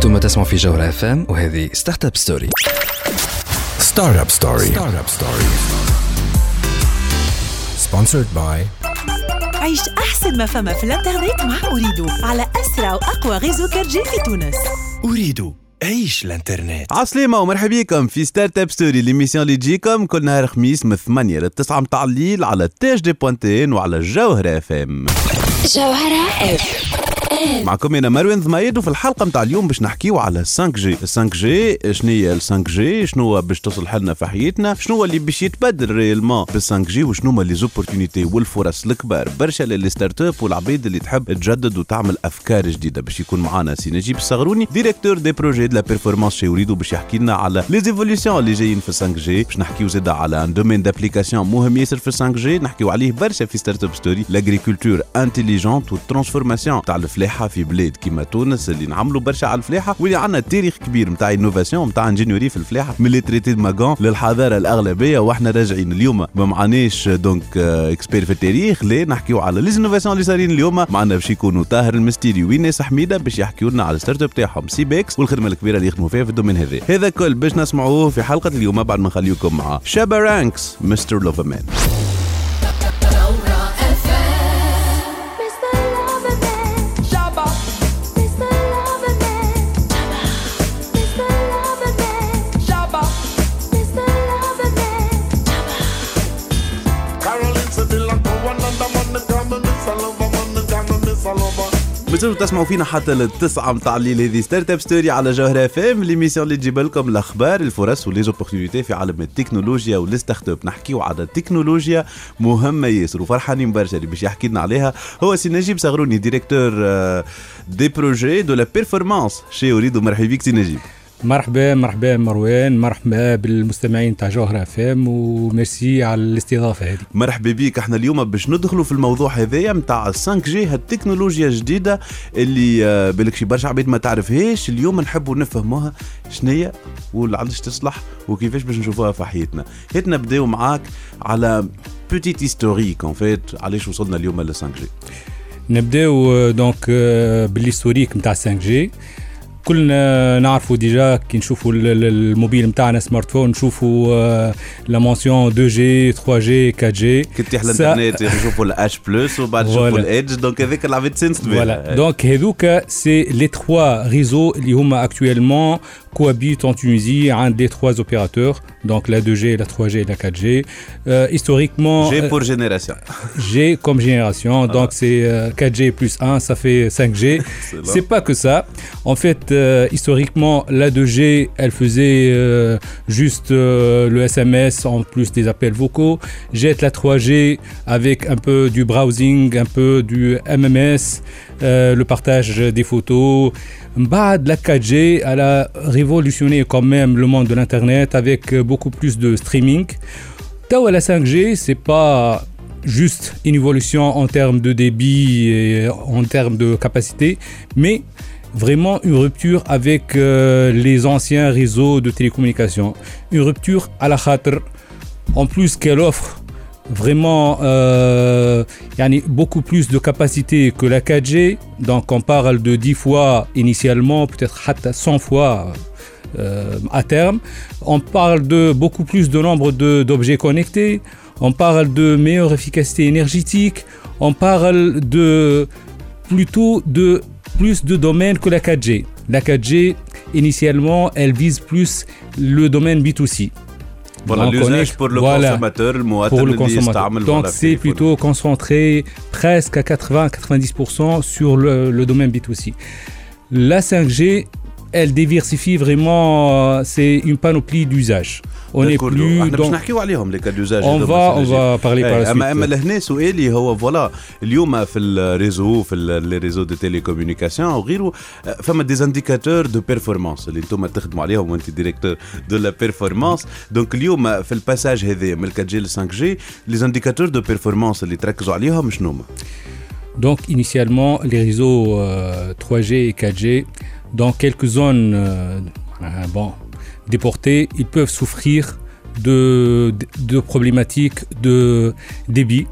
أنتم تسمعوا في جوهرة اف ام وهذه ستارت اب ستوري ستارت اب ستوري ستارت اب ستوري سبونسرد باي عيش أحسن ما فما في الإنترنت مع أريدو على أسرع وأقوى غيزو كارجي في تونس. اريد عيش الإنترنت. عسلامة ومرحبا بكم في ستارت اب ستوري ليميسيون اللي تجيكم كل نهار خميس من 8 ل 9 متاع الليل على تاج دي بوانتين وعلى الجوهرة اف ام جوهرة اف معكم أنا مروان ضمايد وفي الحلقة نتاع اليوم باش نحكيو على 5 جي 5 جي شنو هي ال 5 جي شنو باش تصل لنا في حياتنا؟ شنو اللي باش يتبدل ريالمون بال 5 جي وشنو هما لي زوبورتونيتي والفرص الكبار؟ برشا للي ستارت اب والعبيد اللي تحب تجدد وتعمل أفكار جديدة باش يكون معنا سي نجيب الصغروني ديريكتور دي بروجي دو لا بيرفورمانس شي وريدو باش يحكي لنا على لي زيفوليسيون اللي جايين في 5 جي باش نحكيو زاد على ان دومين دابليكاسيون مهم ياسر في 5 جي نحكيو عليه برشا في ستارت اب ستوري لاغريكولتور انتيليجونت والترانسفورماسيون تاع الفلاحة في بلاد كيما تونس اللي نعملوا برشا على الفلاحة واللي عندنا تاريخ كبير نتاع انوفاسيون نتاع انجينيوري في الفلاحة. من لي تريتي ماغون للحضارة الأغلبية وإحنا راجعين اليوم. ما معناش دونك اكسبير في التاريخ لا نحكيو على لي انوفاسيون اللي صارين اليوم. معنا باش يكونوا طاهر المستيري وناس حميدة باش يحكيوا لنا على الستارت اب تاعهم سي بيكس والخدمة الكبيرة اللي يخدموا فيها في الدومين هذا. هذا كل باش نسمعوه في حلقة اليوم. بعد ما نخليكم مع شابا رانكس مستر لوفرمان مازالوا تسمعوا فينا حتى للتسعة متاع الليل. هذه ستارت أب ستوري على جوهرة أف إم ليميسيون اللي تجيب لكم الأخبار الفرص وليزوبورتينيتي في عالم التكنولوجيا والستارت أب. نحكيو على التكنولوجيا مهمة ياسر وفرحانين برشا اللي باش يحكي لنا عليها. هو سي نجيب صغروني ديريكتور دي بروجي دو لا بيرفورمانس شي اريد مرحبا بك سي نجيب. مرحبا مرحبا مروان مرحبا بالمستمعين تاع جوهرة فام وميرسي على الاستضافة هذه. مرحبا بك. إحنا اليوم باش ندخلوا في الموضوع هذايا نتاع 5 جي هالتكنولوجيا الجديدة اللي آه، بالك شي برشا عباد ما تعرفهاش اليوم نحبوا نفهموها شنية وعلاش تصلح وكيفاش باش نشوفوها في حياتنا. هات نبداو معاك على بوتيت هيستوريك ان فيت علاش وصلنا اليوم ل 5 جي نبداو دونك بالهيستوريك نتاع 5 جي كلنا نعرفوا ديجا كي نشوفوا الموبيل نتاعنا سمارت فون نشوفوا لا مونسيون 2 جي 3 جي 4 جي كي تطيح الانترنت نشوفوا الاش بلس وبعد نشوفوا الايدج دونك هذاك لعبت سنس فوالا دونك هذوك سي لي 3 ريزو اللي هما اكتويلمون cohabitent en Tunisie, un des trois opérateurs, donc la 2G, la 3G et la 4G. Euh, historiquement. G pour euh, génération. G comme génération, donc c'est euh, 4G plus 1, ça fait 5G. c'est pas que ça. En fait, historiquement, la 2G, elle faisait juste le SMS en plus des appels vocaux. Jette la 3G avec un peu du browsing, un peu du MMS euh, le partage des photos. Bad, la 4G, elle a révolutionné quand même le monde de l'Internet avec beaucoup plus de streaming. Tao la 5G, c'est pas juste une évolution en termes de débit et en termes de capacité, mais vraiment une rupture avec euh, les anciens réseaux de télécommunications. Une rupture à la khatr, en plus qu'elle offre vraiment euh, beaucoup plus de capacité que la 4G. Donc on parle de 10 fois initialement, peut-être hatta 100 fois euh, à terme. On parle de beaucoup plus de nombre d'objets connectés. On parle de meilleure efficacité énergétique. On parle de plutôt de plus de domaines que la 4G. La 4G, initialement, elle vise plus le domaine B2C. Voilà, l'usage pour le voilà, consommateur, le pour le consommateur. Donc voilà, c'est plutôt concentré presque à 80-90% sur le, le domaine B2C. La 5G, elle diversifie vraiment, euh, c'est une panoplie d'usages. On n'est كله. plus احنا باش dans... نحكيو عليهم لي كاد يوزاج On va, on va parler par la اما اما suite. لهنا سؤالي هو فوالا اليوم في الريزو في لي ريزو دو تيليكومونيكاسيون وغيره آه، فما دي انديكاتور دو بيرفورمانس اللي انتم تخدموا عليهم وانت ديريكتور دو لا بيرفورمانس دونك اليوم في الباساج هذا من 4 جي ل 5 جي لي انديكاتور دو بيرفورمانس اللي تركزوا عليهم شنو هما؟ Donc initialement, les réseaux euh, 3G et 4G, dans quelques zones euh, euh, bon, déportées, ils peuvent souffrir de, problématiques de débit.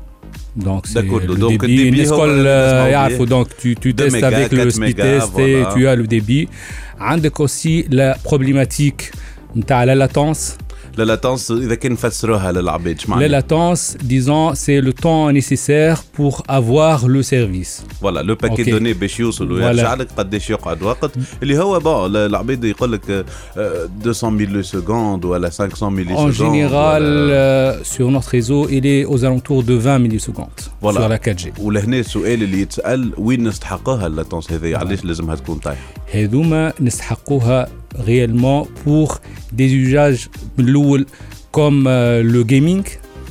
Donc, D'accord, le donc débit, euh, ah, donc tu, tu testes avec le speed test et tu as le débit. Andek aussi la problématique, tu la latence. لا لاتونس إذا كان نفسروها للعباد اش معناها La latence, disons, c'est le temps nécessaire pour avoir le service. فوالا لو باكي أوكي. دوني باش يوصل فوالا. ويرجع لك قداش يقعد وقت اللي هو بون العباد يقول لك آه، 200 ملي سكوند ولا 500 ملي En سكوند général, ولا- euh, sur notre réseau, il est aux alentours de 20 millisecondes Voilà. sur la 4G. ولهنا السؤال اللي يتسأل وين نستحقها اللاتونس هذه علاش لازمها تكون طايحة هذوما نستحقوها réellement pour des usages comme euh, le gaming,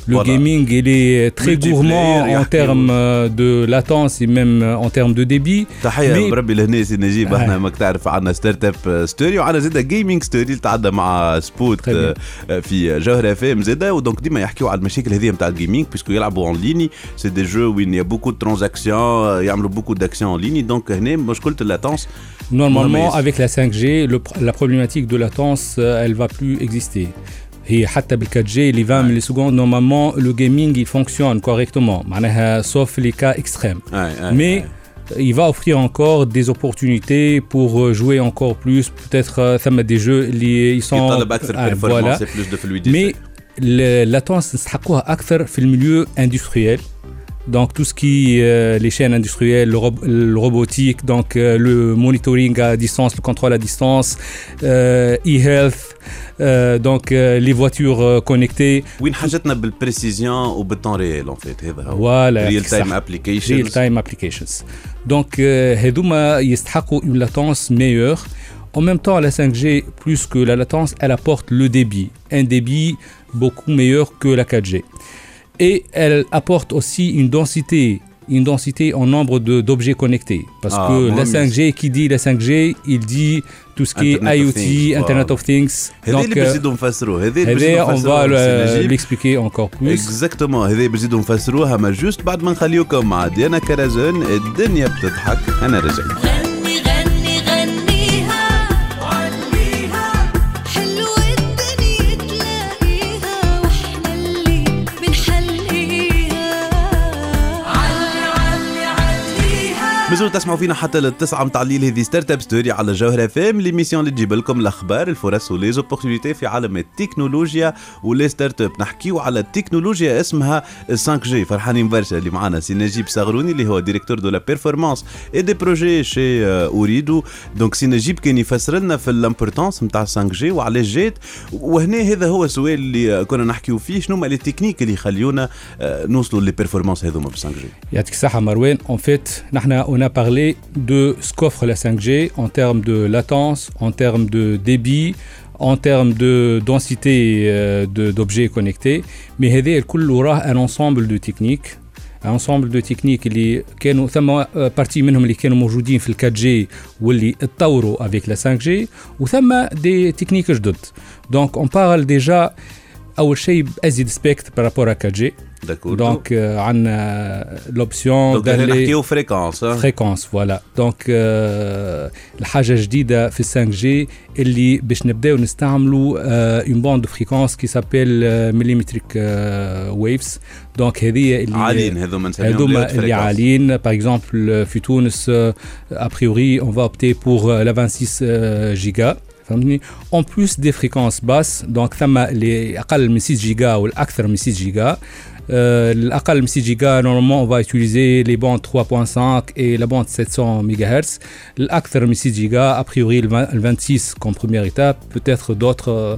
Le Voilà. gaming, il est très Multiplayer, gourmand en يحكيو. termes euh, de latence et même euh, en termes de débit. تحيه مي- بربي لهنا سي نجيب آه. احنا ماك تعرف عندنا ستارت اب ستوري وعندنا زاده جيمنج ستوري تعدى مع سبوت Très bien. آه، في جوهر اف ام زاده ودونك ديما يحكيو على المشاكل هذه نتاع الجيمنج بيسكو يلعبوا اون ليني سي دي جو وين يا بوكو دو ترانزاكسيون يعملوا بوكو داكسيون اون ليني دونك هنا مشكله اللاتونس Normalement, مميز. avec la 5G, le pr- la problématique de latence, euh, elle va plus exister. هي حتى بال 4G les 20 millisecondes normalement le gaming il fonctionne correctement معناها sauf les cas extrêmes mais il va offrir encore des opportunités pour euh, jouer encore plus peut-être euh, ثم des jeux اللي ils sont يطلب اكثر Ah, بيرفورمانس voilà بلوس دو فلويديتي mais le- latence نستحقوها اكثر في المilieu industriel donc tout ce qui euh, les chaînes industrielles le, rob- le robotique donc euh, le monitoring à distance le contrôle à distance euh, e-health euh, donc euh, les voitures euh, connectées وين حاجتنا بالبريسيزيون وبالتون ريال اون فيت هذا هو voilà ريل صح. تايم real ابليكيشنز time applications. Donc, euh, هذوما يستحقوا une latence meilleure. En même temps, la 5G, plus que la latence, elle apporte le débit. Un débit beaucoup meilleur que la 4G. Et elle apporte aussi une densité, une densité en nombre de- d'objets connectés. Parce Ah, que la moi, 5G, qui dit la 5G, il dit tout ce qui est Internet of IoT, Things, Internet voilà. of Things. هذا اللي euh, بنزيدوا نفسروه هذا اللي بنزيدوا هذا, on نفسروه va سي le- نجيب. l'expliquer encore plus. اكزاكتومون هذا بنزيدوا نفسروها ما جوست بعد ما نخليوكم مع ديانا كرزون الدنيا بتضحك انا رجعت مازلتوا تسمعوا فينا حتى للتسعة متاع الليل. هذه ستارت اب ستوري على جوهر اف ام ليميسيون اللي تجيب لكم الأخبار الفرص وليزوبورتينيتي في عالم التكنولوجيا ولي ستارت اب نحكيو على التكنولوجيا اسمها 5 جي فرحانين برشا اللي معنا سي نجيب صغروني اللي هو ديريكتور دو لا بيرفورمانس اي دي بروجي شي اوريدو دونك سي نجيب كان يفسر لنا في الامبورتونس نتاع 5 جي وعلاش جات وهنا هذا هو السؤال اللي كنا نحكيو فيه. شنو هما لي تكنيك اللي يخليونا آه، نوصلوا لي بيرفورمانس هذوما ب 5 جي Yatik Saha Marwen, en fait, نحن- a parlé de ce qu'offre la 5G en termes de latence, en termes de débit, en termes de densité euh, de- d'objets connectés. Mais هذا الكل وراه un ensemble de techniques un ensemble de techniques اللي كانوا ثم بارتي منهم اللي كانوا موجودين في ال 4G واللي اتطوروا avec la 5G وثم des techniques جدد. Donc on parle déjà اول شيء بازيد سبيكت بارابور 4G. داكور Donc, euh, عندنا l'option دونك هنا d'aller نحكيو فريكونس fréquence voilà donc euh, الحاجه جديده في 5G اللي باش نبداو نستعملوا euh, une bande de fréquence qui s'appelle euh, millimetric euh, waves donc هذه اللي عاليين هذوما نسميهم هذوما haute اللي fréquence. عاليين باغ اكزومبل في تونس a priori on va opter pour euh, la 26 euh, giga فهمتني اون بلوس دي فريكونس باس دونك ثم اللي اقل من 6 جيجا والاكثر من 6 جيجا Euh, l'Aqal Msijiga, normalement, on va utiliser les bandes 3.5 et la bande 700 MHz. L'Akthar Msijiga, a priori, le 26 comme première étape, peut-être d'autres euh,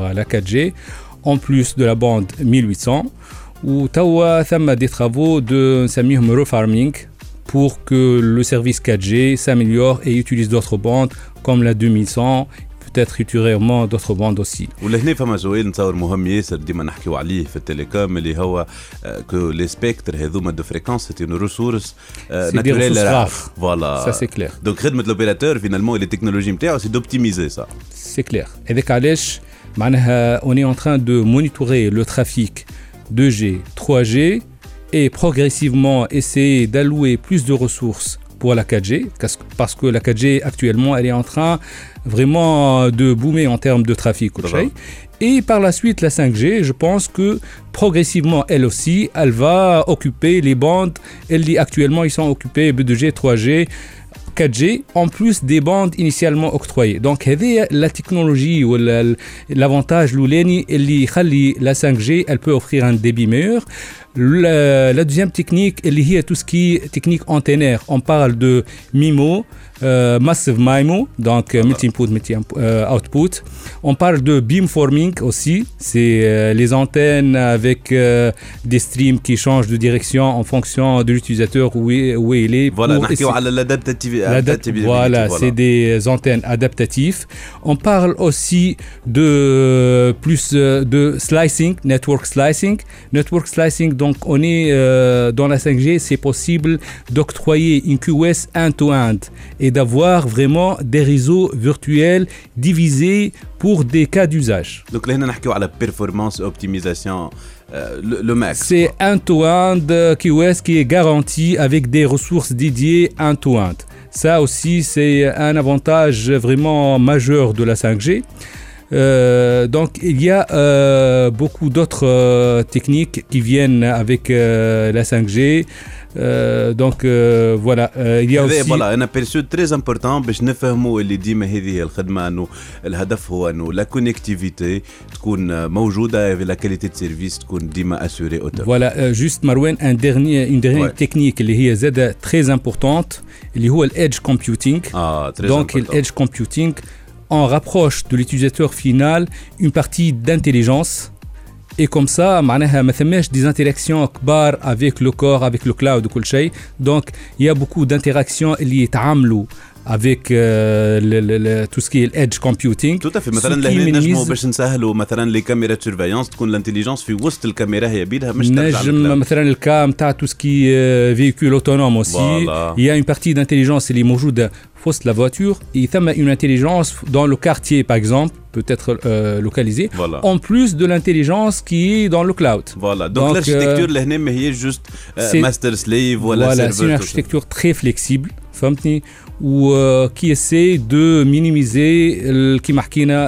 la 4G en plus de la bande 1800 وتوا ثم des travaux de نسميهم refarming pour que le service 4G s'améliore et utilise d'autres bandes comme la 2100 peut-être ultérieurement d'autres bandes aussi. ولهنا فما سؤال نتصور مهم ياسر ديما نحكيو عليه في التليكوم اللي هو كو لي سبيكتر هذوما دو فريكونس سيت اون ريسورس C'est des ressources rares. فوالا Ça, c'est clair. دونك خدمه الاوبيراتور فينالمون لي تكنولوجي نتاعو سي دوبتيميزي سا C'est clair. هذاك علاش معناها on est en train de monitorer le trafic 2G, 3G et progressivement essayer d'allouer plus de ressources pour la 4G parce que- la 4G actuellement elle est en train vraiment de boomer en termes de trafic et par la suite la 5G je pense que progressivement elle aussi elle va occuper les bandes. Elle dit actuellement ils sont occupés B2G 3G 4G en plus des bandes initialement octroyées. Donc la technologie ou l'avantage l'ouleni la 5G elle peut offrir un débit meilleur. La, deuxième technique elle est tout ce qui est technique antennaire. On parle de MIMO euh, Massive MIMO, donc euh, multi-input, multi-output. Euh, on parle de beamforming aussi, c'est les antennes avec des streams qui changent de direction en fonction de l'utilisateur où, il est. Voilà, c'est des antennes adaptatives. On parle aussi de plus de slicing, network slicing. Network slicing, donc on est dans la 5G, c'est possible d'octroyer une QS end-to-end d'avoir vraiment des réseaux virtuels divisés pour des cas d'usage. Donc là, on la performance, optimisation. Euh, le, max. C'est un to end qui est garanti avec des ressources dédiées un to end. Ça aussi, c'est un avantage vraiment majeur de la 5G. Euh, donc il y a euh, beaucoup d'autres euh, techniques qui viennent avec la 5G. Euh, donc, euh, voilà, Euh, il y a هذا aussi... فوالا انا بيرسو تري امبورتون باش نفهموا اللي ديما هذه هي الخدمه انه الهدف هو انه لا كونيكتيفيتي تكون موجوده في لا كاليتي دو سيرفيس تكون ديما اسوري او توب Voilà, euh, juste Marwan, un dernier, une dernière Ouais. technique اللي هي زادة très importante اللي هو الedge computing. اه تري Donc, l'edge computing, on rapproche de l'utilisateur final une partie d'intelligence. Et comme ça, معناها ما ثماش des interactions كبار avec le corps, avec le cloud وكل شيء. Donc, il y a beaucoup d'interactions اللي يتعاملوا avec euh, le, le, le- tout ce qui est l'edge computing. تو في Ce مثلا qui لهنا نجموا minimise- باش نسهلوا مثلا لي كاميرا سيرفيونس تكون الانتليجنس في وسط الكاميرا هي بيدها مش ترجع نجم للكلاود. مثلا الكا نتاع تو سكي فيكول اوتونوم aussi Voilà. il y a une partie d'intelligence اللي موجوده في وسط la voiture et ثم une intelligence dans le quartier par exemple peut être euh, localisée Voilà. en plus de l'intelligence qui est dans le cloud فوالا Donc, دونك الاركتيكتور euh, لهنا ما هي جوست c'est- ماستر سليف ولا voilà c'est une سيرفر architecture très flexible فهمتني ou euh, qui essaie de minimiser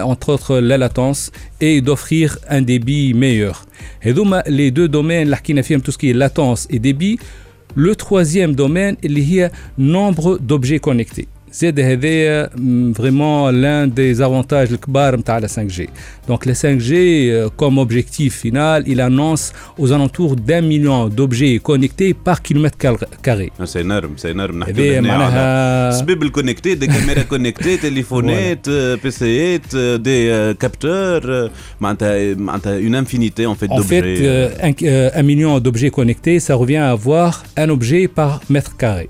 entre autres la latence et d'offrir un débit meilleur. Et donc, les deux domaines, tout ce qui est latence et débit, le troisième domaine, il y a nombre d'objets connectés. زاد هذايا م, vraiment l'un des avantages الكبار نتاع la 5G. Donc la 5G euh, comme objectif final, il annonce aux alentours d'un million d'objets connectés par kilomètre car- carré. سي نرم سي نرم نحكي هذايا هنا على معناها سبيب الكونكتي دي كاميرا كونكتي تليفونات بي سيات دي كابتور معناتها معناتها اون انفينيتي اون فيت En fait, euh, un, euh, un million d'objets connectés, ça revient à avoir un objet par mètre carré.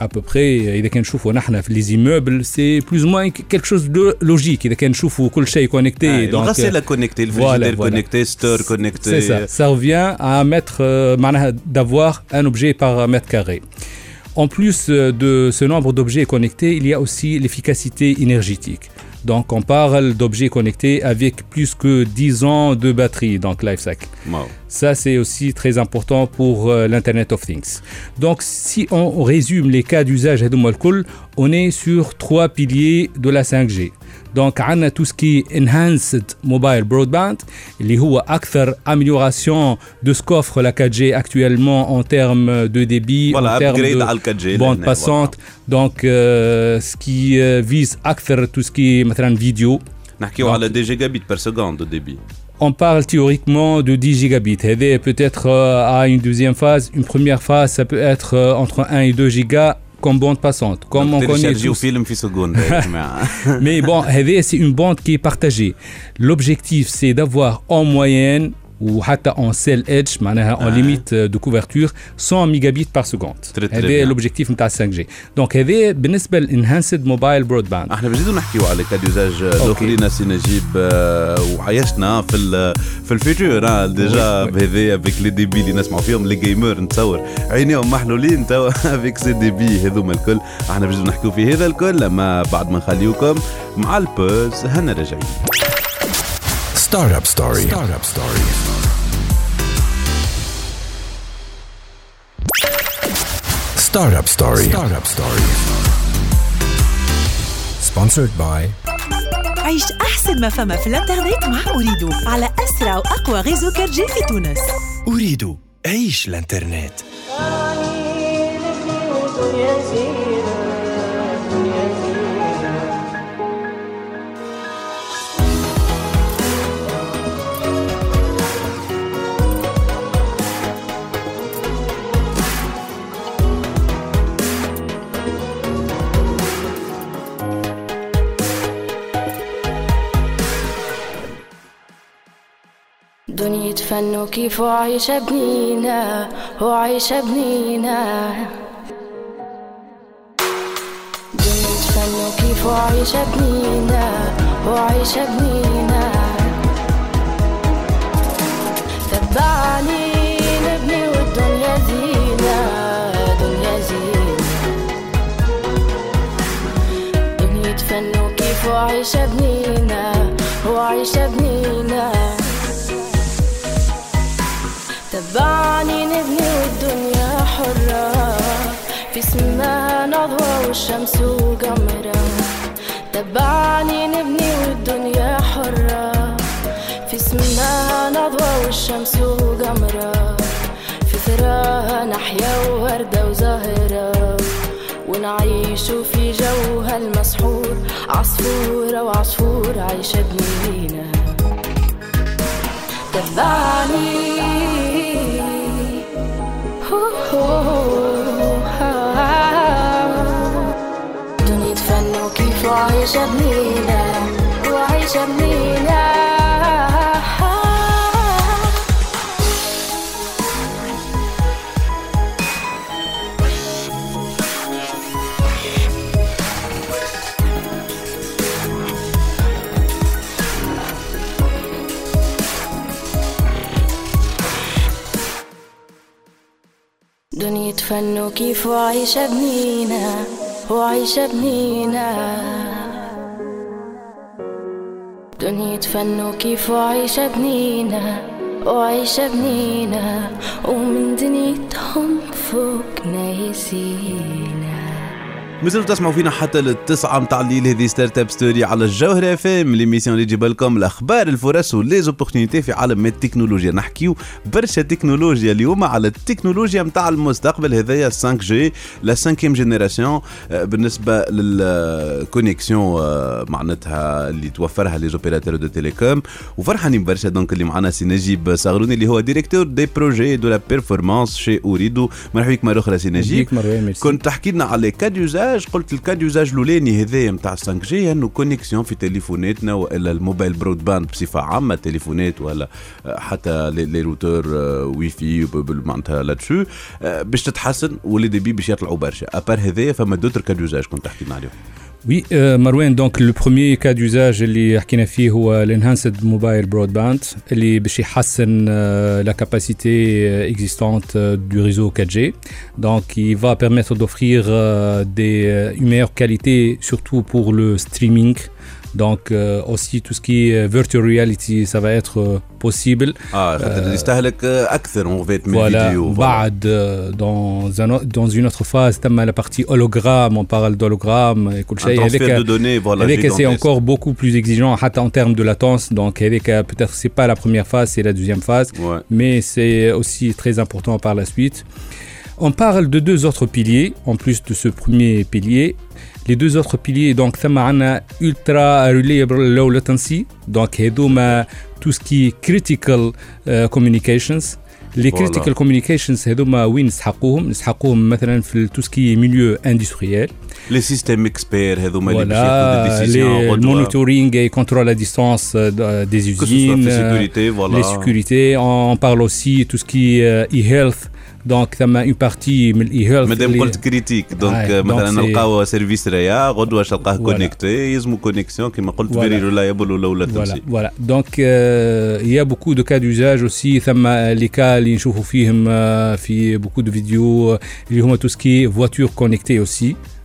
À peu près, إذا كان نشوفوا نحن في les immeubles, c'est plus ou moins quelque chose de logique. إذا كان نشوفوا كل شيء connecté. donc, الغساله كونكتي الفريجيدير voilà. كونكتي ستور C'est ça, كونكتي ça revient à mettre, euh, معناها d'avoir un objet par mètre carré. En plus euh, de ce nombre d'objets connectés, il y a aussi l'efficacité énergétique. Donc on parle d'objets connectés avec plus que 10 ans de batterie, donc lifecycle. Wow. Ça c'est aussi très important pour euh, l'Internet of Things. Donc si on résume les cas d'usage on est sur trois piliers de la 5G. Donc, on a tout ce qui est enhanced mobile broadband, اللي هو أكثر amélioration de ce qu'offre la 4G actuellement en termes de débit, Voilà, en termes upgrade de على 4G bande لهنا، passante. Donc, euh, ce qui euh, vise أكثر tout ce qui est مثلا vidéo. نحكيو Donc- على دي جيجا بيت بير سكوند دو ديبي On parle théoriquement de 10 gigabits. هذا peut-être euh, à une deuxième phase. Une première phase, ça peut être euh, entre 1 et 2 gigas comme bande passante. Comme on connaît tous. Film Mais bon, c'est une bande qui est partagée. L'objectif, c'est d'avoir en moyenne وحتى en cell edge معناها en limite de couverture 100 ميجابيت par seconde. Très, très هذا. لوبجيكتيف نتاع 5 جي دونك هذا بالنسبة للانهانسد موبايل برود باند أحنا بنزيدوا نحكيو على كاديوزاج الاخرين سي نجيب آه، وعيشنا في ال في الفيتور آه، ديجا. بهذايا افيك لي ديبي اللي نسمعوا فيهم لي جيمر نتصور. عينيهم محلولين توا افيك سي ديبي هذوما الكل. أحنا بنزيدوا نحكيو في هذا الكل لما بعد ما نخليوكم مع البوز هنا راجعين. Startup ستوري Startup ستوري Startup Story. Startup ستوري سبونسرد باي عيش أحسن ما فما في الإنترنت مع أريدو على أسرع وأقوى غيزو كرجي في تونس. أريدو عيش الإنترنت. آه، يدفن كيف عيش بنينا وعيش بنينا دنيا تفنوا كيف عيش بنينا وعيش بنينا تبعني نبني والدنيا زينة دنيا زينة. دنيا تفنوا كيف عيش بنينا وعيش بنينا تبعني نبني والدنيا حرة. في سماها نضوى والشمس وقمرة. تبعني نبني والدنيا حرة. في سماها نضوى والشمس وقمرة. في ثراها نحيا ووردة وزهرة. ونعيش في جوها المسحور. عصفورة وعصفور عايشة بنينا تبعني. وعيشة بنيلة وعيشة بنيلة دنيا فن وكيف وعيشة بنينا وعيشة بنينة دنيا فن وكيف وعيشة بنينة وعيشة بنينة ومن دنيتهم فوق نايسين مازلتوا تسمعوا فينا حتى للتسعة متاع الليل هذه ستارت اب ستوري على الجوهرة اف ام ليميسيون اللي تجيب لكم الأخبار الفرص وليزوبورتينيتي في عالم التكنولوجيا. نحكيو برشا تكنولوجيا اليوم على التكنولوجيا متاع المستقبل هذايا 5 جي لا 5 جينيراسيون بالنسبة للكونيكسيون معناتها اللي توفرها لي زوبيراتور دو تيليكوم وفرحانين برشا دونك اللي معنا سي نجيب صغروني اللي هو ديريكتور دي بروجي دو لا بيرفورمانس شي اوريدو مرحبا بك مرة أخرى سي نجيب. كنت تحكي لنا على كاد يوزاج قلت الكاد يوزاج الأولاني هذايا نتاع 5 جي انه كونيكسيون في تليفوناتنا وإلا الموبايل برود باند بصفة عامة التليفونات ولا آه، حتى لي روتور واي بال- معناتها لاتشو. آه، باش تتحسن ولي ديبي باش يطلعوا برشا. أبار هذايا فما دوتر كاد يوزاج كنت تحكي عليهم. Oui, euh, Marouane, donc le premier cas d'usage اللي حكينا فيه هو l'enhanced mobile broadband اللي باش يحسن euh, la capacité euh, existante euh, du réseau 4G. Donc il va permettre d'offrir euh, des, euh, une meilleure qualité surtout pour le streaming. Donc euh, aussi tout ce qui est virtual reality, ça va être euh, possible. اه خاطر يستهلك آه، اكثر اون فيت من Voilà, الفيديو بعد euh, dans, un, au- dans une autre phase, تم la partie hologramme, on parle d'hologramme et كل un شيء transfert هذاك de données voilà avec c'est gigantesque. encore beaucoup plus exigeant حتى en termes de latence donc avec euh, peut-être c'est pas la première phase c'est la deuxième phase Ouais. mais c'est aussi très important par la suite on parle de deux autres piliers en plus de ce premier pilier les deux autres piliers donc ثم عنا ultra reliable low latency donc هذوما tout ce qui est critical euh, communications لي Voilà. كريتيكال كوميونيكيشنز هذوما وين نسحقوهم نسحقوهم مثلا في توسكي ميليو اندستريال لي سيستيم اكسبير هذوما اللي باش voilà ياخذوا دي les- le ديسيزيون monitoring et contrôle à distance euh, des que ce soit usines في euh, sécurité voilà les sécurités on parle aussi tout ce qui est euh, e-health donc ثم une partie من e-health مادام اللي- قلت كريتيك دونك آه، مثلا donc c'est- نلقاو سيرفيس ريا غدوه تلقاه Voilà. كونيكتي يلزمو كونيكسيون كيما قلت Voilà. فيري ريلايبل ولا ولا Voilà, تمشي voilà. Donc, euh, il y a beaucoup de cas d'usage aussi. ثم les cas اللي نشوفوا فيهم euh, في beaucoup de vidéos اللي هما tout ce qui est voiture connectée aussi.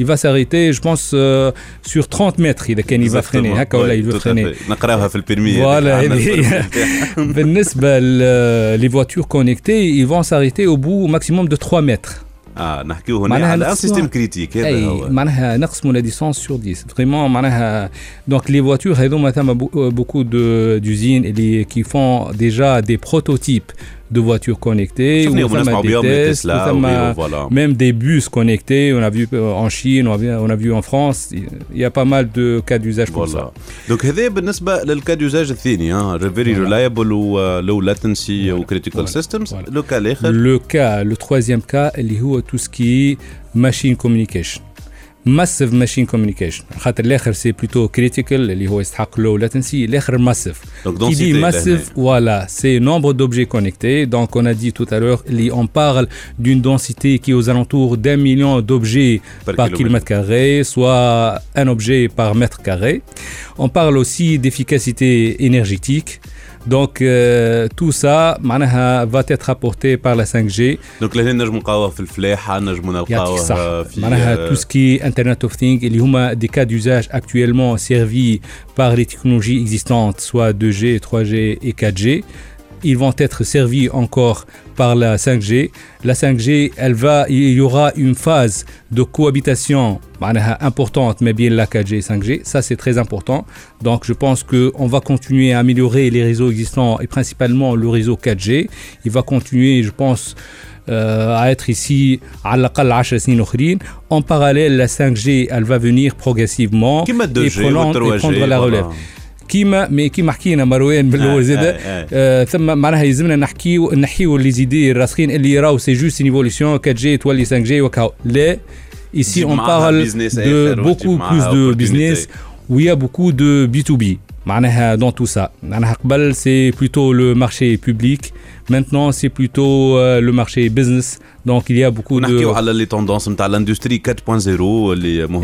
il va s'arrêter je pense euh, sur 30 mètres اذا كان il va freiner هكا ولا il veut freiner نقراوها في البرمي Voilà, عندنا هذه- البرمي بتاعها. بالنسبه ل- les voitures connectées ils vont s'arrêter au bout maximum de 3 mètres اه نحكيو هنا معناها على ان نقصوا- سيستيم كريتيك هذا اي هو معناها نقسموا لا ديستانس سور 10 فريمون معناها دونك لي فواتور هذوما ثم بوكو دو دوزين اللي كي فون ديجا دي بروتوتيب دو فواتور كونيكتي شفنا يوم نسمعوا بهم لي تسلا وغيره فوالا même des bus connectés. On a vu euh, en Chine, on a vu, on a vu en France. Il y a pas mal de cas d'usage comme ça. فوالا دونك هذا بالنسبه للكاديوزاج الثاني ها فيري Voilà. ريلايبل ولو لاتنسي Voilà. وكريتيكال Voilà. سيستمز Voilà. لو كا الاخر Le cas, le troisième cas, اللي هو tout ce qui est machine communication. Massive machine communication. خاطر الاخر سي بلوتو كريتيكال اللي هو يستحق لو latency الاخر massive. دونك Qui dit densité massif, voilà, c'est nombre d'objets connectés. Donc, on a dit tout à l'heure, li- on parle d'une densité qui est aux alentours d'un million d'objets Par par, kilomètre. kilomètre carré, soit un objet par mètre carré. On parle aussi d'efficacité énergétique. Donc, euh, tout ça معناها, va être apporté par la 5G. دونك لهنا نجموا نلقاوها في الفلاحه نجموا يعطيك نلقاوها الصحة في معناها آه، tout ce qui est Internet of Things اللي هما des cas d'usage actuellement servis par les technologies existantes soit 2G, 3G et 4G ils vont être servis encore par la 5G. La 5G, elle va, il y aura une phase de cohabitation importante, mais bien la 4G et 5G, ça c'est très important. Donc je pense qu'on va continuer à améliorer les réseaux existants et principalement le réseau 4G. Il va continuer, je pense, euh, à être ici à la En parallèle, la 5G, elle va venir progressivement et, prendre, et prendre la relève. كيما مي كيما حكينا مروان بالأول زاد آه، آه. آه ثم معناها يلزمنا نحكيو نحيو لي زيدي الراسخين اللي راهو سي جوست ان ايفولوسيون 4 جي تولي 5 جي وكاو. لا. Ici on parle de beaucoup plus de business où il y a beaucoup de B2B معناها dans tout ça. معناها قبل c'est plutôt le marché public. Maintenant, c'est plutôt euh, le marché business. Donc, il y a beaucoup on de. On a les tendances de l'industrie 4.0, les euh, Donc,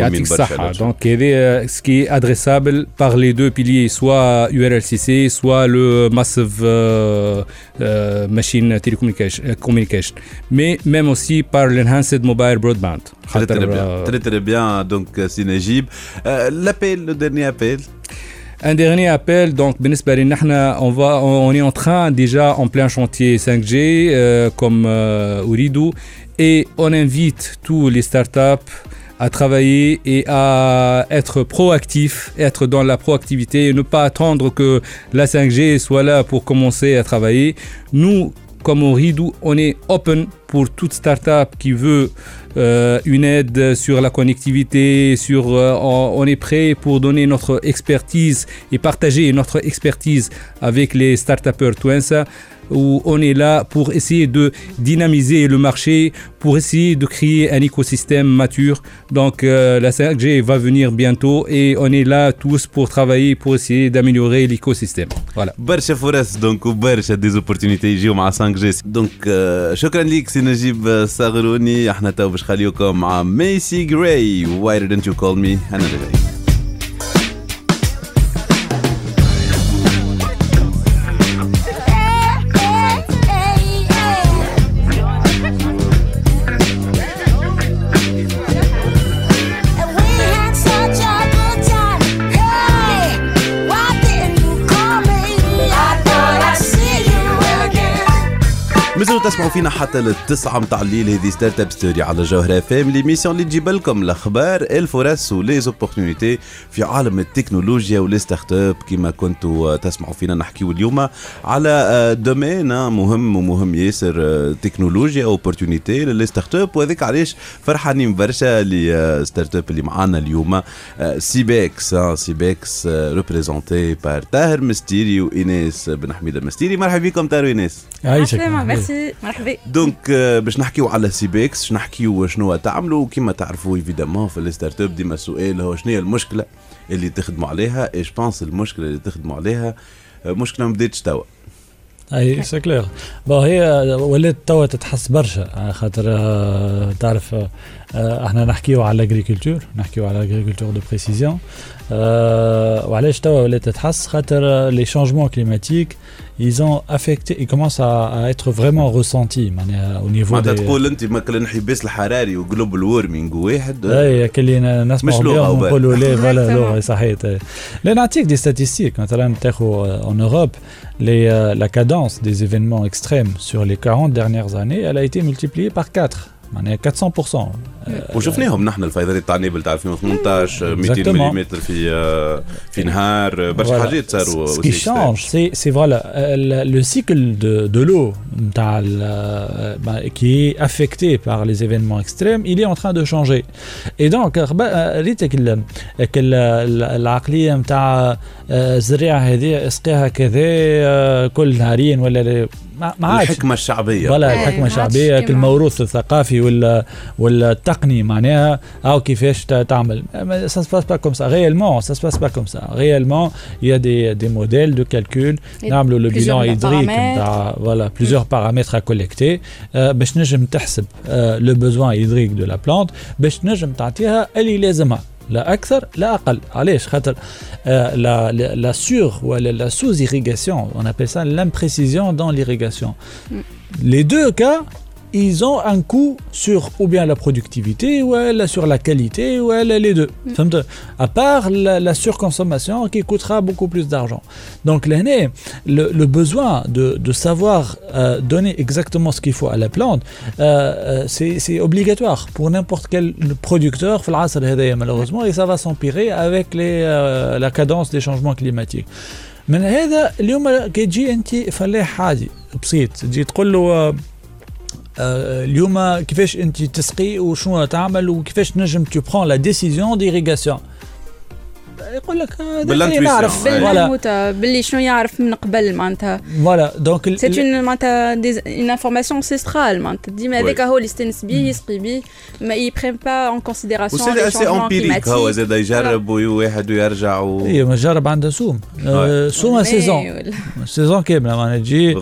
il y a ce qui est adressable par les deux piliers, soit URLCC, soit le Massive euh, Machine Telecommunication, mais même aussi par l'Enhanced Mobile Broadband. Très, très bien. Très, très bien. Donc, Synergib. L'appel, le dernier appel. Un dernier appel, donc, on, va, on est en train déjà en plein chantier 5G euh, comme euh, Uridu et on invite tous les startups à travailler et à être proactif, être dans la proactivité et ne pas attendre que la 5G soit là pour commencer à travailler. Nous, comme Uridu, on est open pour toute startup qui veut euh, une aide sur la connectivité, sur, euh, on, on est prêt pour donner notre expertise et partager notre expertise avec les startuppers Twinsa où on est là pour essayer de dynamiser le marché, pour essayer de créer un écosystème mature. Donc euh, la 5G va venir bientôt et on est là tous pour travailler, pour essayer d'améliorer l'écosystème. Voilà. برشا فرص دونك وبرشا ديزوبورتينيتي يجيو مع 5 جي دونك آه، شكرا ليك سي نجيب صغروني احنا تو باش Radio.com. I'm uh, Macy Gray. Why didn't you call me another day? تسمعوا فينا حتى للتسعة متاع الليل. هذه ستارت اب ستوري على جوهرة فام ليميسيون اللي تجيب لكم الأخبار الفرص ولي زوبورتونيتي في عالم التكنولوجيا ولي ستارت اب كما كنتوا تسمعوا فينا نحكيو اليوم على آه، دومين آه، مهم ومهم ياسر آه، تكنولوجيا اوبورتونيتي للي ستارت اب وهذاك علاش فرحانين برشا اللي ستارت اب اللي معانا اليوم. آه، سيبكس آه، سيبكس ريبريزونتي بار طاهر مستيري وايناس بن حميد المستيري مرحبا بكم طاهر وايناس عايشك. ميرسي مرحبا. دونك آه، باش نحكيو على سيبكس باش نحكيو شنو تعملوا. كيما تعرفوا ايفيدامون في الستارت اب ديما السؤال هو شنو هي المشكلة اللي تخدموا عليها؟ إيش بانس المشكلة اللي تخدموا عليها آه، مشكلة ما بداتش توا. أي سي كلير بون هي ولات توا تتحس برشا. على خاطر آه، تعرف آه، آه، إحنا نحكيو على الاغريكولتور نحكيو على الاغريكولتور دو بريسيزيون وعلاش توا ولات تتحس؟ خاطر لي شانجمون كليماتيك ils ont affecté ils commencent à, à être vraiment ressentis معناها au niveau معناتها des تقول انت مثلا انحباس الحراري وجلوبال وورمينغ واحد اي كلي نسمع مش لغة بهم وبال. نقولوا ليه فوالا Exactement. لغه صحيت إي. لا نعطيك دي statistiques مثلا تاخو en Europe les, euh, la cadence des événements extrêmes sur les 40 dernières années elle a été multipliée par 4 معناها 400% وشفناهم نحن الفيضانات تاع نابل تاع 2018 200 ملم في آه، في نهار آه، برشا حاجات صاروا سكي شانج سي سي فوالا لو سيكل دو لو نتاع كي افكتي باغ لي زيفينمون اكستريم الي ان تران دو شانجي اي دونك ريتك العقليه نتاع الزريعه هذه اسقيها كذا كل نهارين ولا ما عادش. الحكمة الشعبية. ولا إيه، الحكمة الشعبية الموروث الثقافي ولا ولا التقني معناها أو كيفاش تعمل. سا سباس با كوم سا ريالمون سا سباس با كوم سا ريالمون يا دي دي موديل دو كالكول نعملوا لو plusieurs بيلون هيدريك paramètres. نتاع فوالا بليزيور بارامتر ا كوليكتي باش نجم تحسب لو بوزوان هيدريك دو لا بلانت باش نجم تعطيها اللي لازمها لا اكثر لا اقل علاش خاطر آه، لا لا لا سور ولا لا سوز irrigation on appelle ça l'imprécision dans l'irrigation les deux cas ils ont un coût sur ou bien la productivité ou elle sur la qualité ou elle les deux فهمت à part la, la surconsommation qui coûtera beaucoup plus d'argent donc l'année le, le besoin de, de savoir euh, donner exactement ce qu'il faut à la plante euh, euh, c'est c'est obligatoire pour n'importe quel producteur في العصر هذايا malheureusement et ça va s'empirer avec les, euh, la cadence des changements climatiques من هذا اليوم كي تجي انت فلاح عادي بسيط تجي تقول له آه، آه، اليوم كيفاش انت تسقي وشنو تعمل وكيفاش تنجم تو برون لا ديسيزيون ديريغاسيون يقول لك آه، ده بالانتويسيون. اللي نعرف بالموتة باللي شنو يعرف من قبل معناتها. فوالا. دونك سي ال- اون معناتها اون انفورماسيون انسيسترال معناتها. ديما هذاك هو اللي يستانس بيه يسقي بيه ما يبريم با اون كونسيديراسيون وسي سي امبيريك هو زاد يجرب وواحد ويرجع و... اي ما جرب عنده سوم آه، سوم سيزون سيزون كاملة معناها تجي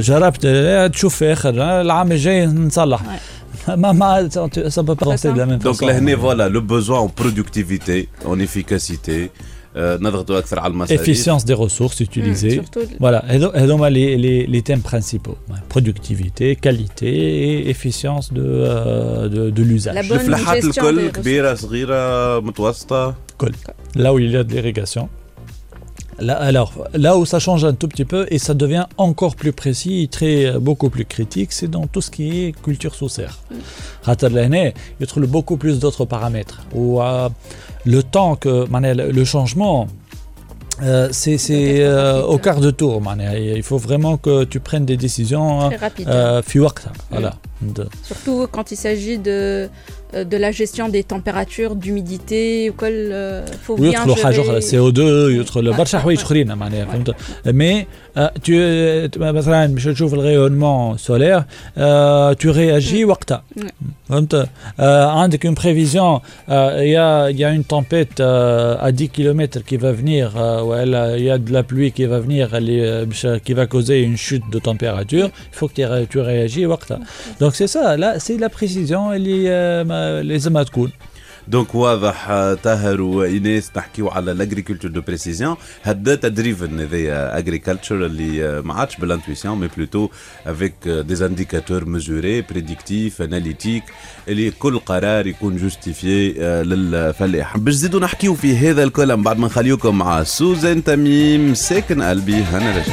جربت لا، تشوف في آخر العام الجاي نصلح. Maman, ça ne peut pas de la le besoin en productivité, en efficacité. Euh, efficience des ressources utilisées. Voilà, et donc, bah, les, thèmes principaux bah, productivité, qualité et efficience de, euh, l'usage. La. Là où il y a de l'irrigation, Là, alors, là où ça change un tout petit peu et ça devient encore plus précis, très, euh, beaucoup plus critique, c'est dans tout ce qui est culture sous serre. Mm. il y trouve beaucoup plus d'autres paramètres. Ou euh, le temps que le changement, euh, c'est au quart de tour. Il faut vraiment que tu prennes des décisions. Très rapide. Voilà. Mm. De- Surtout quand il s'agit de, euh, de la gestion des températures, d'humidité, ou quoi, euh, faut bien ويدخلوا حاجه اخرى gérer. سي او 2 يدخل Ouais, برشا ouais, حوايج ouais. اخرين معناها فهمت مي tu مثلا باش تشوف الريونمون سولير tu réagis وقتها Ouais. فهمت آه، عندك une prévision il y a il y a une tempête euh, à 10 km qui va venir euh, ولا il y a de la pluie qui va venir اللي آه، باش- qui va causer une chute de température il faut que tu ré- tu réagis وقتها donc c'est ça. Là c'est la précision اللي آه، ما- لازمها تكون دونك واضح طاهر وايناس نحكيو على الاغريكولتور دو بريسيزيون هالداتا دريفن هذايا اغريكولتشر اللي ما عادش بالانتويسيون مي بلوتو افيك دي انديكاتور ميزوري بريديكتيف اناليتيك اللي كل قرار يكون جوستيفي للفلاح باش نزيدو نحكيو في هذا الكل من بعد ما نخليوكم مع سوزان تميم ساكن قلبي هنا رجل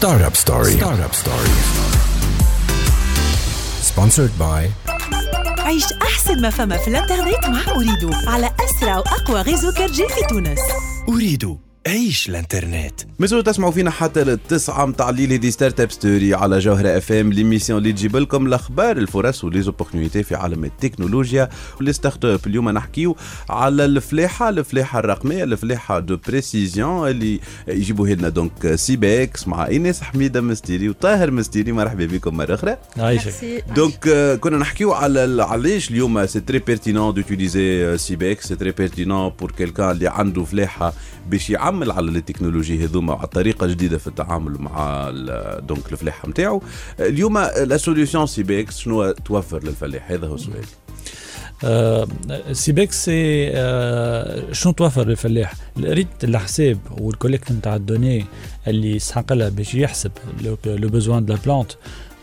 Startup Story. Startup Story. Sponsored by عيش أحسن ما فما في الإنترنت مع أريدو على أسرع وأقوى غيزو كارجي في تونس أريد عيش الانترنت. مازالوا تسمعوا فينا حتى للتسعة متاع الليل دي ستارت اب ستوري على جوهرة اف ام ليميسيون اللي تجيب لكم الأخبار الفرص وليزوبورتينيتي في عالم التكنولوجيا واللي ستارت اب اليوم نحكيو على الفلاحة الفلاحة الرقمية الفلاحة دو بريسيزيون اللي يجيبوه لنا دونك سيباكس مع ايناس حميدة مستيري وطاهر مستيري مرحبا بكم مرة أخرى. عايشك. دونك آه، كنا نحكيو على علاش اليوم سي تري بيرتينون دوتيليزي سيباك سي تري بيرتينون بور كيلكان اللي عنده فلاحه باش يعمل على التكنولوجي هذوما وعلى طريقة جديدة في التعامل مع دونك الفلاحه نتاعو اليوم لا سوليوشن سيباكس شنو توفر للفلاح؟ هذا هو السؤال. آه، سيبكس سي آه، شنو توفر للفلاح؟ ريت الحساب والكوليكت نتاع الدوني اللي يسحق لها باش يحسب لو بوزوان دو لا بلانت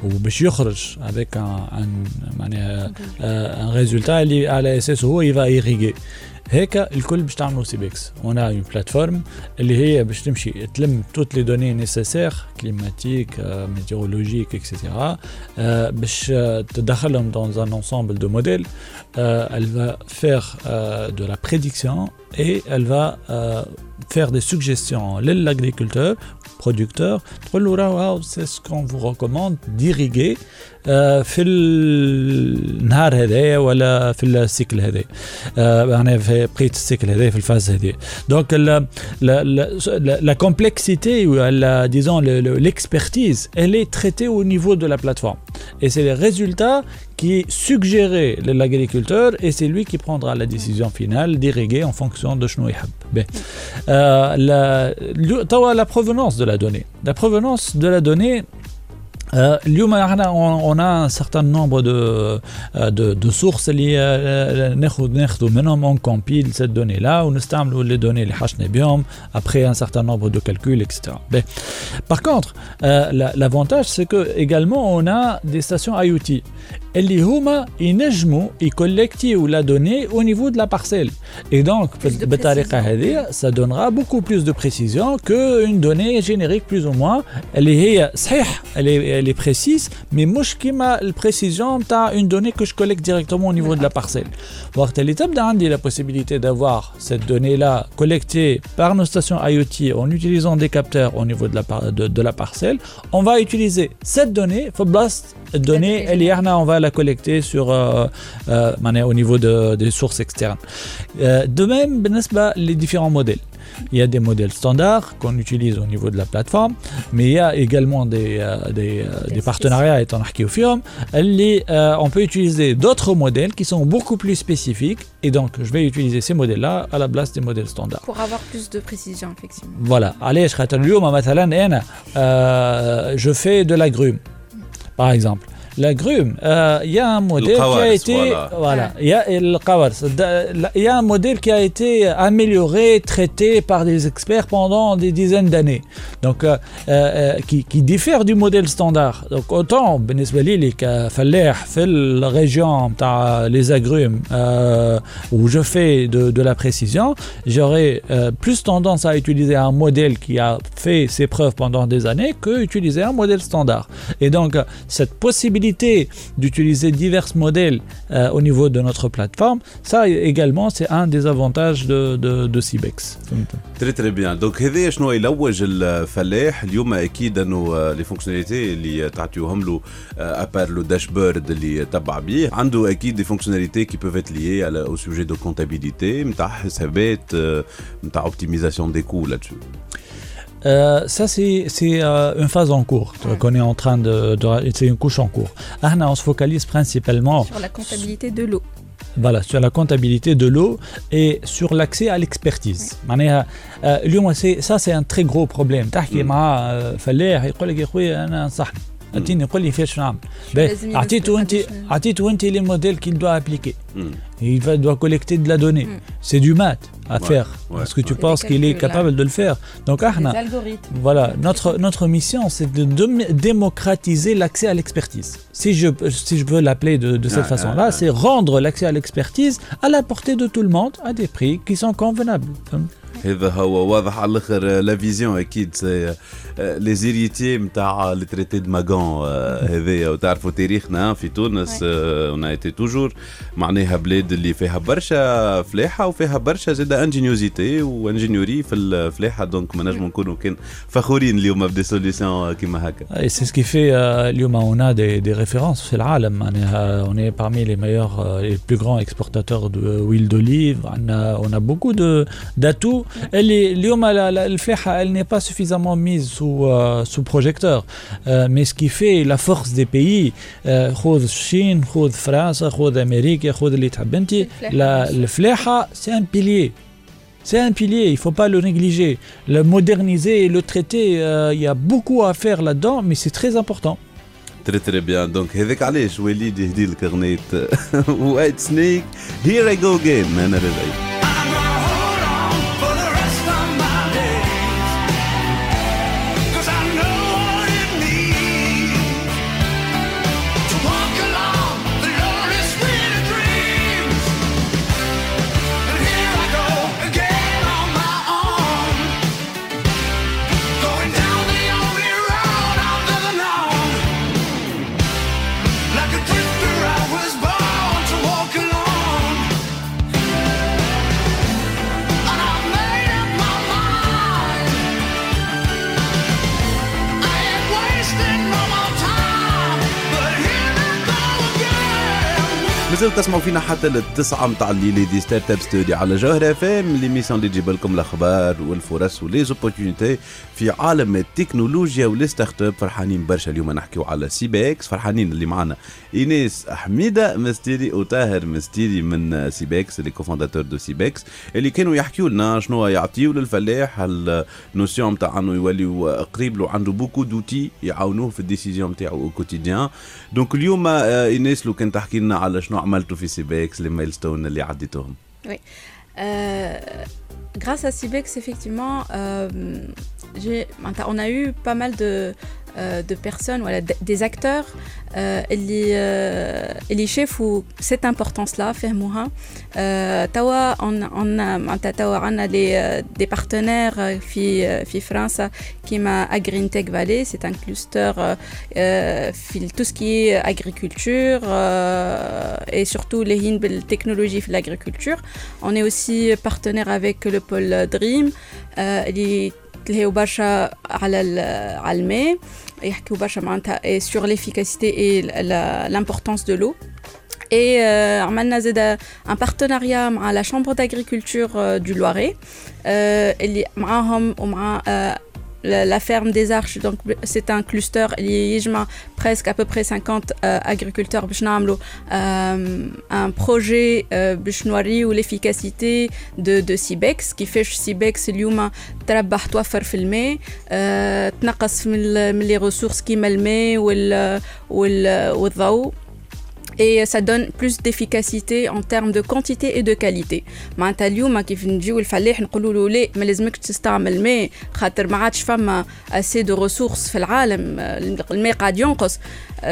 وباش يخرج افيك ان معناها ان ريزولتا اللي على اساسه هو يفا ايريغي هيك الكل باش تعملوا سيبكس اون اون بلاتفورم اللي هي باش تمشي تلم توت لي دوني نيسيسير كليماتيك ميتيورولوجيك اكسيتيرا باش آه، تدخلهم dans un ensemble de modèles euh, elle va faire euh, de la prédiction et elle va euh, faire des suggestions à l'agriculteur, producteur. تقول له راهو هاو c'est ce qu'on vous recommande d'irriguer آه، في النهار هذايا ولا في السيكل هذا يعني في بقيه السيكل هذا في الفاز هذه دونك la complexité ou la, disons le- le- l'expertise elle est traitée au niveau de la plateforme et c'est les résultats qui est suggéré de l'agriculteur et c'est lui qui prendra la décision finale d'irriguer en fonction de شنو يحب Ben. Euh, la, le- توا la provenance de la donnée la provenance de la donnée euh, اليوم احنا on, on a un certain nombre de, euh, de, de sources اللي آه، ناخذ ناخذ منهم on compile cette donnée là ونستعملوا les données اللي حشنا بهم après un certain nombre de calculs etc. Ben. Par contre, euh, la- l'avantage c'est que également on a des stations IoT اللي هما ينجموا يكولكتيو لا دوني au niveau de la parcelle et donc Plus de بالطريقه précision. هذه ça donnera beaucoup plus de précision que une donnée générique plus ou moins اللي هي صحيح elle est, elle est précise mais مش كيما البريسيزيون تاع une donnée que je collecte directement au niveau de la parcelle وقت اللي تبدا عندي la possibilité d'avoir cette donnée là collectée par nos stations IoT en utilisant des capteurs au niveau de la, par- de, de la parcelle on va utiliser cette donnée في بلاصه donnée, elle y on va la collecter sur, euh, euh au niveau de, des sources externes. Euh, de même, les différents modèles. Il y a des modèles standards qu'on utilise au niveau de la plateforme, mais il y a également des, euh, des, partenariats étant Archeofium. On peut utiliser d'autres modèles qui sont beaucoup plus spécifiques, et donc je vais utiliser ces modèles-là à la place des modèles standards. Pour avoir plus de précision, effectivement. Voilà. Allez, je fais de la grume par exemple l'agrume, il euh, y a un modèle qui a été. Voilà, il y, y, a un modèle qui a été amélioré, traité par des experts pendant des dizaines d'années. Donc, euh, euh, qui, diffère du modèle standard. Donc, autant, Benesbali, les la région, les agrumes, où je fais de, de la précision, j'aurais plus tendance à utiliser un modèle qui a fait ses preuves pendant des années que utiliser un modèle standard. Et donc, cette possibilité d'utiliser divers modèles euh, au niveau de notre plateforme, ça également c'est un des avantages de, de, de Cibex. تري تري بيان دونك هذايا شنو يلوج الفلاح اليوم اكيد انه لي فونكسيوناليتي اللي تعطيوهم له ابار لو داشبورد اللي تبع بيه عنده اكيد دي فونكسيوناليتي كي بوف ات ليي على او سوجي دو كونتابيليتي نتاع حسابات نتاع اوبتيميزاسيون دي كو لاتشو Euh, ça, c'est euh, une phase en cours euh, qu'on est en train de. c'est une couche en cours. on se focalise principalement. Sur la comptabilité de l'eau. Voilà, sur la comptabilité de l'eau et sur l'accès à l'expertise. Ça, c'est un très gros problème. Mm. مم. مع آه، فلاح يقول لك يا خويا انا انصحني اتيني يقول لي كيفاش نعمل باهي، لازم يدز اعطيته انت بالadditional. اعطيته انت les modèles qu'il doit appliquer مم. il va doit collecter de la donnée Mm. c'est du maths à Ouais, faire ouais, est-ce que tu ouais. penses Des qu'il est calculs, capable de le faire donc Les ahna algorithmes. voilà, notre, notre mission, c'est de dém- démocratiser l'accès à l'expertise. Si je, si je veux l'appeler de, de cette Ah, façon-là, ah, ah. c'est rendre l'accès à l'expertise à la portée de tout le monde à des prix qui sont convenables. هذا هو واضح على الاخر لا فيزيون اكيد سي لي زيريتي نتاع لي تريتي دو ماغون هذايا وتعرفوا تاريخنا في تونس اون ايتي توجور معناها بلاد اللي فيها برشا فلاحه وفيها برشا زاد انجينيوزيتي وانجينيوري في الفلاحه دونك ما نجموا نكونوا كان فخورين اليوم بدي سوليسيون كيما هكا Et c'est ce qui fait, euh, اليوم on a des, des références في العالم معناها on est parmi les meilleurs euh, les plus grands exportateurs de huile d'olive on a, on a beaucoup de d'atouts اللي اليوم لا- لا- الفلاحة elle n'est pas suffisamment mise sous euh, sous projecteur Euh, mais ce qui fait la force des pays euh, خذ الصين خذ فرنسا خذ امريكا خذ اللي تحب انت لا- الفلاحة c'est un pilier C'est un pilier, il ne faut pas le négliger. Le moderniser et le traiter, euh, il y a beaucoup à faire là-dedans, mais c'est très important. تري تري بيان دونك هذاك علاش وليد يهدي لك اغنيه وايت سنيك هير اي جو اجين انا رجعي مازال تسمعوا فينا حتى للتسعة متاع الليل دي ستارت اب ستوديو على جوهر اف ام ليميسيون اللي تجيب لكم الأخبار والفرص وليزوبورتينيتي في عالم التكنولوجيا والستارت اب فرحانين برشا اليوم نحكيو على سيباكس فرحانين اللي معنا ايناس حميده مستيري وطاهر مستيري من سيباكس اللي كوفونداتور دو سيباكس اللي كانوا يحكيوا لنا شنو يعطيو للفلاح. النوسيون نتاع أنه يولي قريب له عنده بوكو دوتي يعاونوه في الديسيزيون نتاعو أو كوتيديان دونك اليوم آه، ايناس لو كان تحكي لنا على شنو عملتوا في سيباكس لي مايلستون اللي عديتوهم Euh, grâce à Cibex, effectivement, euh, j'ai- on a eu pas mal de, euh, de personnes, voilà, d- des acteurs, euh, اللي euh, اللي شافوا cette importance-là, فهموها. Euh, توا on, on a معناتها توا عندنا les, euh, des partenaires euh, في في فرنسا كيما Agrintech Valley, c'est un cluster euh, euh, في tout ce qui est agriculture euh, et surtout les lignes de technologie في l'agriculture. On est aussi partenaire avec le pôle Dream euh, اللي تلهيو برشا على ال- على الماء يحكيو برشا معناتها et sur l'efficacité et la- l'importance de l'eau et euh, عملنا زاد un partenariat مع la chambre d'agriculture euh, du Loiret euh, اللي معاهم ومع euh, la, la ferme des Arches, donc c'est un cluster اللي يجمع presque à peu près 50 euh, agriculteurs باش نعملوا euh, un projet euh, باش نوريو l'efficacité de, de Cibex كيفاش Cibex اليوم تربح توفر في الماء آه، تنقص من ال- من لي ressources كيما الماء وال وال والضوء et ça donne plus d'efficacité en termes de quantité et de qualité. معناتها اليوم كيف نجيو الفلاح نقولوا له لا ما لازمكش تستعمل ماء خاطر ما عادش فما اسي دو ريسورس في العالم الماء قاعد ينقص.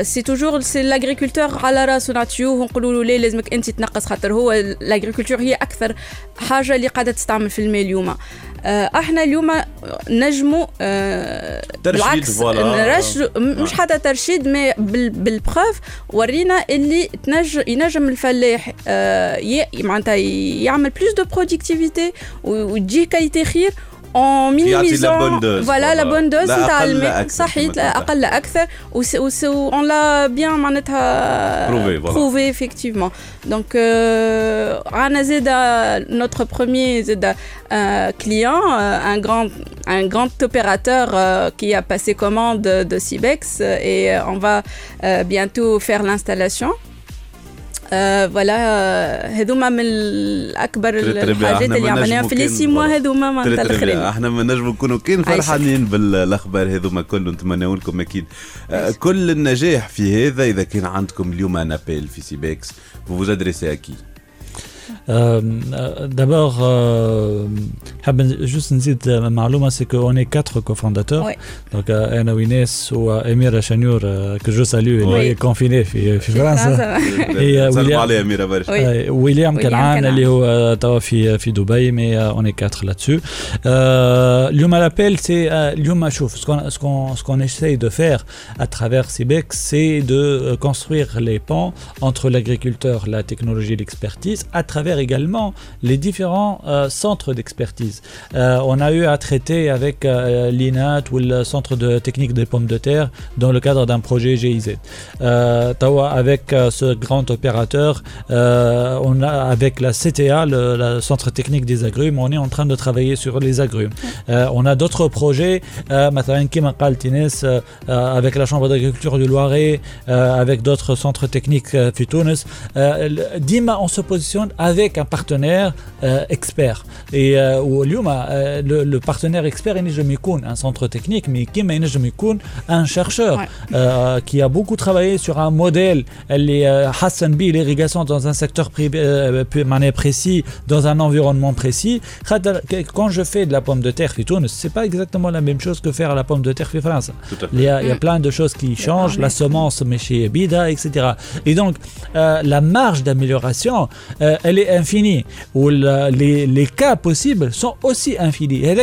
سي توجور سي لاغريكولتور على راسو نعطيوه ونقولوا له لا لازمك أنت تنقص خاطر هو لاغريكولتور هي أكثر حاجة اللي قاعدة تستعمل في الماء اليوم. آه، إحنا اليوم نجموا آه، ترشيد بالعكس فوالا. نرش مش حتى ترشيد بال- بالبروف ورينا اللي تنج ينجم الفلاح آه، ي- معناتها يعمل بلوس دو برودكتيفيتي وتجي كاليتي خير en يعطي la bonne minimisant dose, voilà la voilà. bonne dose لا نتاع أقل الماء أكثر صحيح كما لا تقول. اقل اكثر on l'a bien معناتها Prouvé, voilà. prouvé effectivement donc euh, عنا زاد notre premier زاد euh, client euh, un grand un grand opérateur euh, qui a passé commande de Cibex euh, et euh, on va euh, bientôt faire l'installation آه فوالا هذوما من الأكبر. الحاجات اللي عملناها نجمو في لي سي موا هذوما معناتها. الأخرين إحنا ما نجموا نكونوا كان. فرحانين بالأخبار هذوما كله نتمنوا لكم أكيد آه، كل النجاح في هذا إذا كان عندكم اليوم ان ابيل في سيباكس adressez à qui D'abord, euh, حاب juste نزيد معلومة c'est qu'on est quatre cofondateurs. Ouais. Donc euh, أنا ويناس وأميرة شنيور euh, que je salue اللي هي كونفيني في في فرنسا. هي سلموا ويليام عليها اميره برشا Oui. آه، ويليام كنعان كنعان. اللي هو توا في في دبي مي اون اي 4 là-dessus Euh, اليوم لابيل سي اليوم شوف ce qu'on ce qu'on ce qu'on essaye de faire à travers CIBEX c'est de euh, construire les ponts entre l'agriculteur, la technologie, l'expertise à travers travers également les différents euh, centres d'expertise. Euh, on a eu à traiter avec euh, l'INAT ou le Centre de technique des pommes de terre dans le cadre d'un projet GIZ. avec ce grand opérateur, on a, avec la CTA, le, Centre technique des agrumes, on est en train de travailler sur les agrumes. on a d'autres projets, avec la Chambre d'agriculture du Loiret, avec d'autres centres techniques Tunis. Dima, on se positionne à avec un partenaire euh, expert. Et euh, euh, le, le, partenaire expert est un centre technique, mais qui est un chercheur euh, qui a beaucoup travaillé sur un modèle, les Hassan B, l'irrigation dans un secteur précis, dans un environnement précis. Quand je fais de la pomme de terre, ce c'est pas exactement la même chose que faire à la pomme de terre en France. Il y, a, il y, a, mm. plein de choses qui changent, la semence, mais chez Bida, etc. Et donc, la marge d'amélioration, elle elle est infinie ou les, les cas possibles sont aussi infinis. Et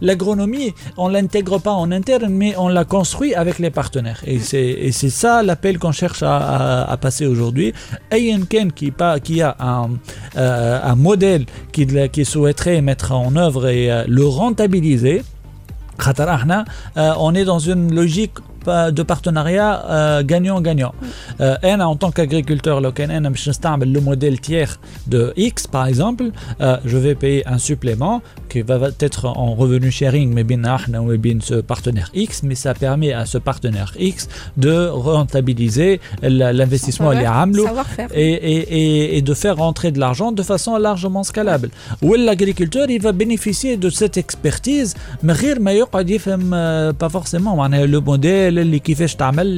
l'agronomie on l'intègre pas en interne mais on la construit avec les partenaires. Et c'est et c'est ça l'appel qu'on cherche à, à, à passer aujourd'hui. ANKEN qui, pas qui a un, euh, un modèle qui, qui souhaiterait mettre en œuvre et euh, le rentabiliser euh, on est dans une logique de partenariat euh, gagnant-gagnant. Euh, en tant qu'agriculteur, je le modèle tiers de X, par exemple, euh, je vais payer un supplément qui va être en revenu sharing mais bien ce partenaire X mais ça permet à ce partenaire X de rentabiliser l'investissement à et, et, de faire rentrer de l'argent de façon largement scalable. Ou l'agriculteur? Il va bénéficier de cette expertise mais euh, pas forcément. Le modèle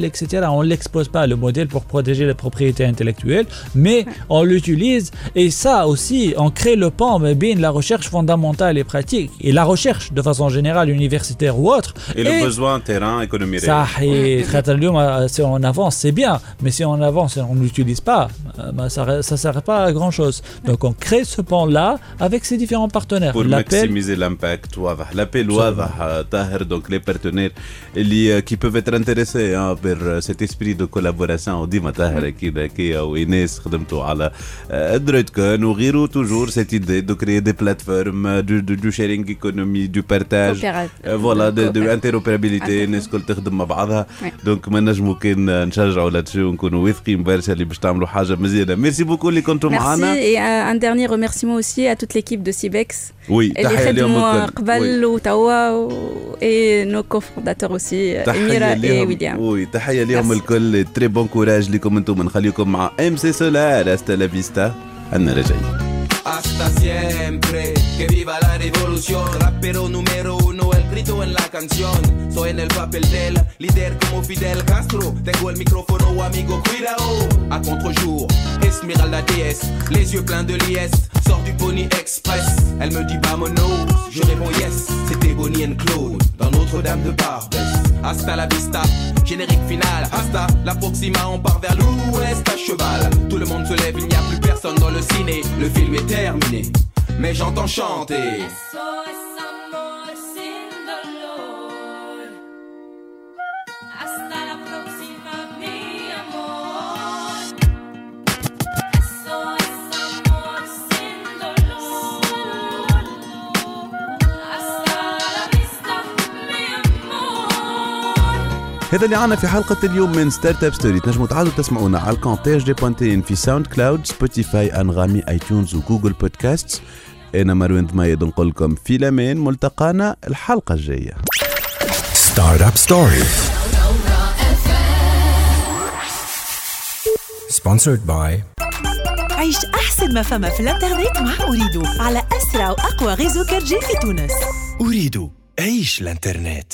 etc on l'expose pas le modèle pour protéger les propriétés intellectuelles mais on l'utilise. Et ça aussi on crée le pont bien la recherche fondamentale les pratiques et la recherche de façon générale, universitaire ou autre. Et, le besoin terrain, économique Ça, et si on avance, c'est bien, mais si on avance et on n'utilise pas, euh, bah, ça ne sert pas à grand-chose. Donc on crée ce pan-là avec ces différents partenaires. Pour maximiser l'impact, l'appel Tahir, donc les partenaires euh, qui peuvent être intéressés hein, par euh, cet esprit de collaboration. Dima Tahir, toujours cette idée de créer des plateformes, du, du, sharing économie du partage. Euh, de, de coopéra- interopérabilité Inter- الناس الكل تخدم مع بعضها. دونك ما نجموا كان نشجعوا لاتشو ونكونوا واثقين برشا اللي باش تعملوا حاجة مزيانة. ميرسي بوكو اللي كنتوا Merci معنا. et un, un dernier remerciement aussi à toute l'équipe de Cibex. وي اللي تحية خدموا قبل وتوا و... et nos cofondateurs aussi تحية Emira et ليهم William. وي تحية ليهم Merci. الكل. تري بون كوراج لكم أنتم. نخليكم مع ام سي سولار استا لا فيستا عندنا راجعين hasta siempre. Que viva la revolución, rapero número uno, el la canción. Soy en el papel del líder como Fidel Castro. Tengo el micrófono, amigo, cuidado. A contre-jour, Esmeralda DS, les yeux pleins de liesse. Sors du Pony Express, elle me dit vamonos. Je réponds yes, c'était Bonnie and Claude dans Notre-Dame de Barbès. Hasta la vista, générique final. Hasta la Proxima, on part vers l'ouest à cheval. Tout le monde se lève, il n'y a plus personne dans le ciné. Le film est terminé, mais j'entends chanter. هذا اللي عنا في حلقة اليوم من ستارت اب ستوري تنجموا تعالوا تسمعونا على الكونتاج دي بوانتين في ساوند كلاود سبوتيفاي أنغامي اي تيونز وجوجل بودكاست أنا مروان ضمايد نقول لكم في الأمان ملتقانا الحلقة الجاية. Startup Story. Sponsored by عيش أحسن ما فما في الإنترنت مع أريدو على أسرع وأقوى غيزو كارجي في تونس. أريد عيش الإنترنت.